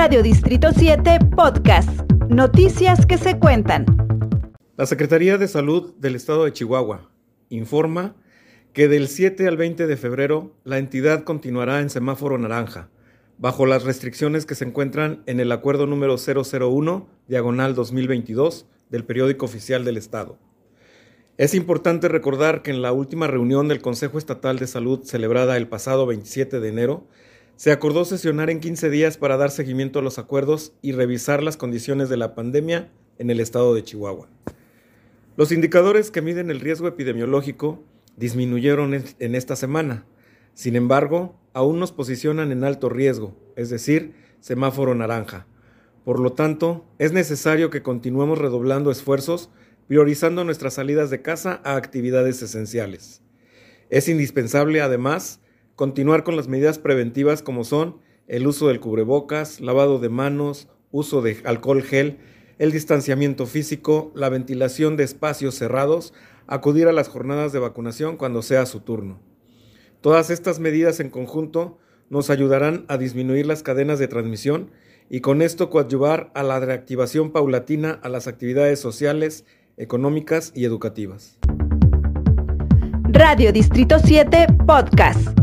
Radio Distrito 7 Podcast. Noticias que se cuentan. La Secretaría de Salud del Estado de Chihuahua informa que del 7 al 20 de febrero la entidad continuará en semáforo naranja, bajo las restricciones que se encuentran en el acuerdo número 001, diagonal 2022, del periódico oficial del Estado. Es importante recordar que en la última reunión del Consejo Estatal de Salud celebrada el pasado 27 de enero, se acordó sesionar en 15 días para dar seguimiento a los acuerdos y revisar las condiciones de la pandemia en el estado de Chihuahua. Los indicadores que miden el riesgo epidemiológico disminuyeron en esta semana. Sin embargo, aún nos posicionan en alto riesgo, es decir, semáforo naranja. Por lo tanto, es necesario que continuemos redoblando esfuerzos, priorizando nuestras salidas de casa a actividades esenciales. Es indispensable, además, continuar con las medidas preventivas como son el uso del cubrebocas, lavado de manos, uso de alcohol gel, el distanciamiento físico, la ventilación de espacios cerrados, acudir a las jornadas de vacunación cuando sea su turno. Todas estas medidas en conjunto nos ayudarán a disminuir las cadenas de transmisión y con esto coadyuvar a la reactivación paulatina a las actividades sociales, económicas y educativas. Radio Distrito 7 Podcast.